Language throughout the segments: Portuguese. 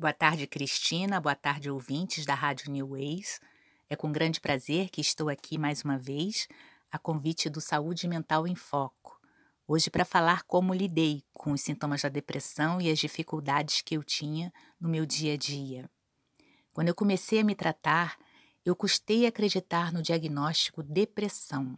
Boa tarde, Cristina. Boa tarde, ouvintes da Rádio New Ways. É com grande prazer que estou aqui mais uma vez, a convite do Saúde Mental em Foco. Hoje, para falar como lidei com os sintomas da depressão e as dificuldades que eu tinha no meu dia a dia. Quando eu comecei a me tratar, eu custei acreditar no diagnóstico depressão.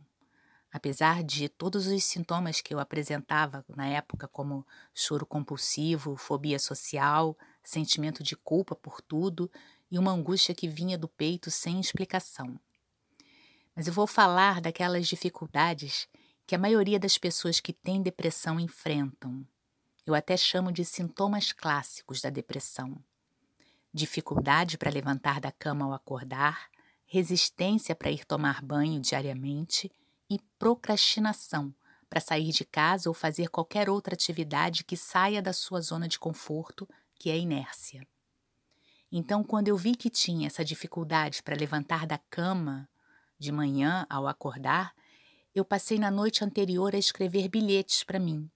Apesar de todos os sintomas que eu apresentava na época, como choro compulsivo, fobia social, sentimento de culpa por tudo e uma angústia que vinha do peito sem explicação. Mas eu vou falar daquelas dificuldades que a maioria das pessoas que têm depressão enfrentam. Eu até chamo de sintomas clássicos da depressão. Dificuldade para levantar da cama ao acordar, resistência para ir tomar banho diariamente e procrastinação para sair de casa ou fazer qualquer outra atividade que saia da sua zona de conforto que é inércia. Então, quando eu vi que tinha essa dificuldade para levantar da cama de manhã ao acordar, eu passei na noite anterior a escrever bilhetes para mim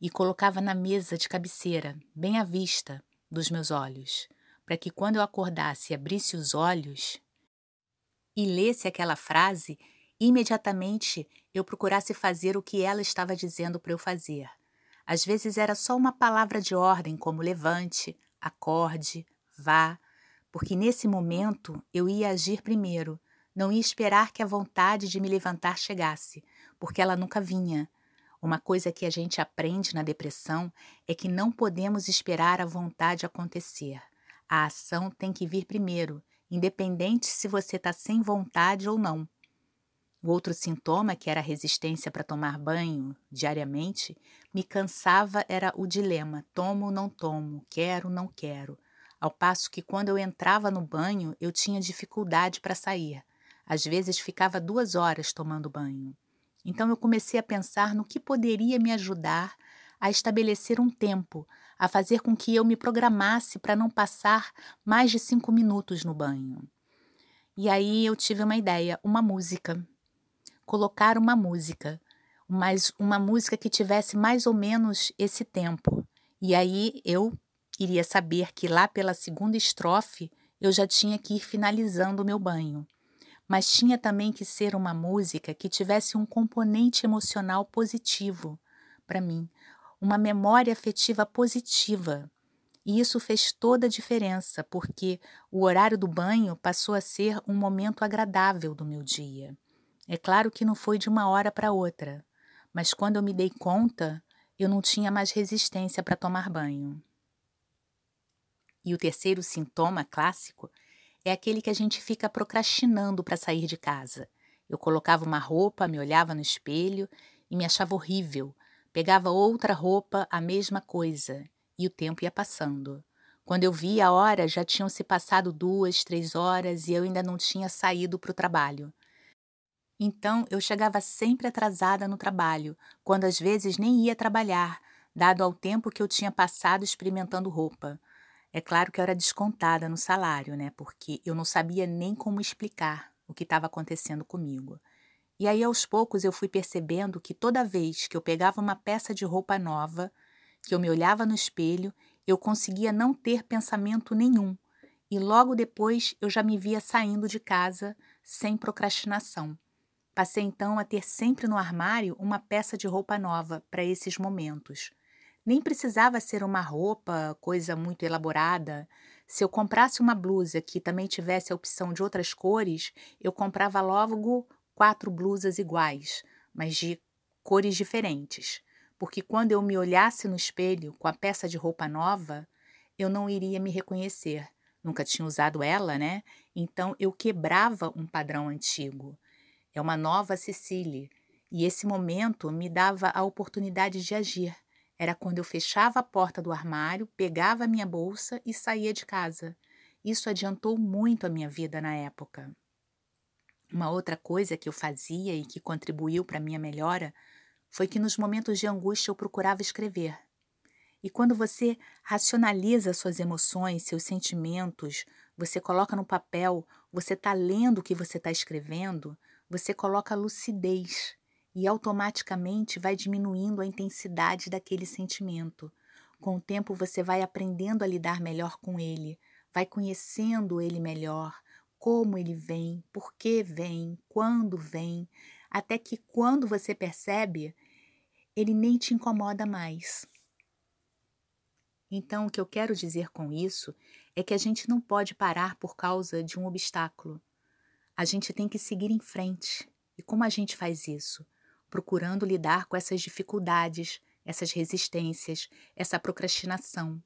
e colocava na mesa de cabeceira, bem à vista dos meus olhos, para que quando eu acordasse e abrisse os olhos e lesse aquela frase, imediatamente eu procurasse fazer o que ela estava dizendo para eu fazer. Às vezes era só uma palavra de ordem, como levante, acorde, vá, porque nesse momento eu ia agir primeiro, não ia esperar que a vontade de me levantar chegasse, porque ela nunca vinha. Uma coisa que a gente aprende na depressão é que não podemos esperar a vontade acontecer. A ação tem que vir primeiro, independente se você está sem vontade ou não. O outro sintoma, que era a resistência para tomar banho diariamente, me cansava era o dilema: tomo ou não tomo, quero ou não quero. Ao passo que quando eu entrava no banho, eu tinha dificuldade para sair. Às vezes ficava duas horas tomando banho. Então eu comecei a pensar no que poderia me ajudar a estabelecer um tempo, a fazer com que eu me programasse para não passar mais de cinco minutos no banho. E aí eu tive uma ideia, uma música colocar uma música, mas uma música que tivesse mais ou menos esse tempo. E aí eu iria saber que lá pela segunda estrofe eu já tinha que ir finalizando o meu banho. Mas tinha também que ser uma música que tivesse um componente emocional positivo para mim, uma memória afetiva positiva. E isso fez toda a diferença, porque o horário do banho passou a ser um momento agradável do meu dia. É claro que não foi de uma hora para outra, mas quando eu me dei conta, eu não tinha mais resistência para tomar banho. E o terceiro sintoma clássico é aquele que a gente fica procrastinando para sair de casa. Eu colocava uma roupa, me olhava no espelho e me achava horrível. Pegava outra roupa, a mesma coisa, e o tempo ia passando. Quando eu vi a hora, já tinham se passado duas, três horas e eu ainda não tinha saído para o trabalho. Então eu chegava sempre atrasada no trabalho, quando às vezes nem ia trabalhar, dado ao tempo que eu tinha passado experimentando roupa. É claro que eu era descontada no salário, né? Porque eu não sabia nem como explicar o que estava acontecendo comigo. E aí, aos poucos, eu fui percebendo que toda vez que eu pegava uma peça de roupa nova, que eu me olhava no espelho, eu conseguia não ter pensamento nenhum. E logo depois eu já me via saindo de casa sem procrastinação. Passei então a ter sempre no armário uma peça de roupa nova para esses momentos. Nem precisava ser uma roupa, coisa muito elaborada. Se eu comprasse uma blusa que também tivesse a opção de outras cores, eu comprava logo quatro blusas iguais, mas de cores diferentes. Porque quando eu me olhasse no espelho com a peça de roupa nova, eu não iria me reconhecer. Nunca tinha usado ela, né? Então eu quebrava um padrão antigo. É uma nova Cecília. E esse momento me dava a oportunidade de agir. Era quando eu fechava a porta do armário, pegava a minha bolsa e saía de casa. Isso adiantou muito a minha vida na época. Uma outra coisa que eu fazia e que contribuiu para minha melhora foi que nos momentos de angústia eu procurava escrever. E quando você racionaliza suas emoções, seus sentimentos, você coloca no papel, você está lendo o que você está escrevendo, você coloca lucidez e automaticamente vai diminuindo a intensidade daquele sentimento. Com o tempo você vai aprendendo a lidar melhor com ele, vai conhecendo ele melhor, como ele vem, por que vem, quando vem, até que quando você percebe, ele nem te incomoda mais. Então, o que eu quero dizer com isso é que a gente não pode parar por causa de um obstáculo. A gente tem que seguir em frente. E como a gente faz isso? Procurando lidar com essas dificuldades, essas resistências, essa procrastinação.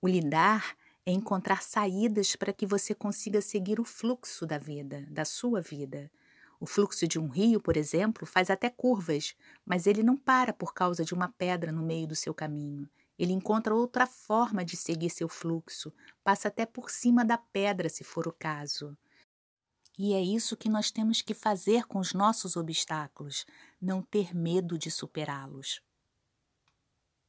O lidar é encontrar saídas para que você consiga seguir o fluxo da vida, da sua vida. O fluxo de um rio, por exemplo, faz até curvas, mas ele não para por causa de uma pedra no meio do seu caminho. Ele encontra outra forma de seguir seu fluxo, passa até por cima da pedra, se for o caso. E é isso que nós temos que fazer com os nossos obstáculos, não ter medo de superá-los.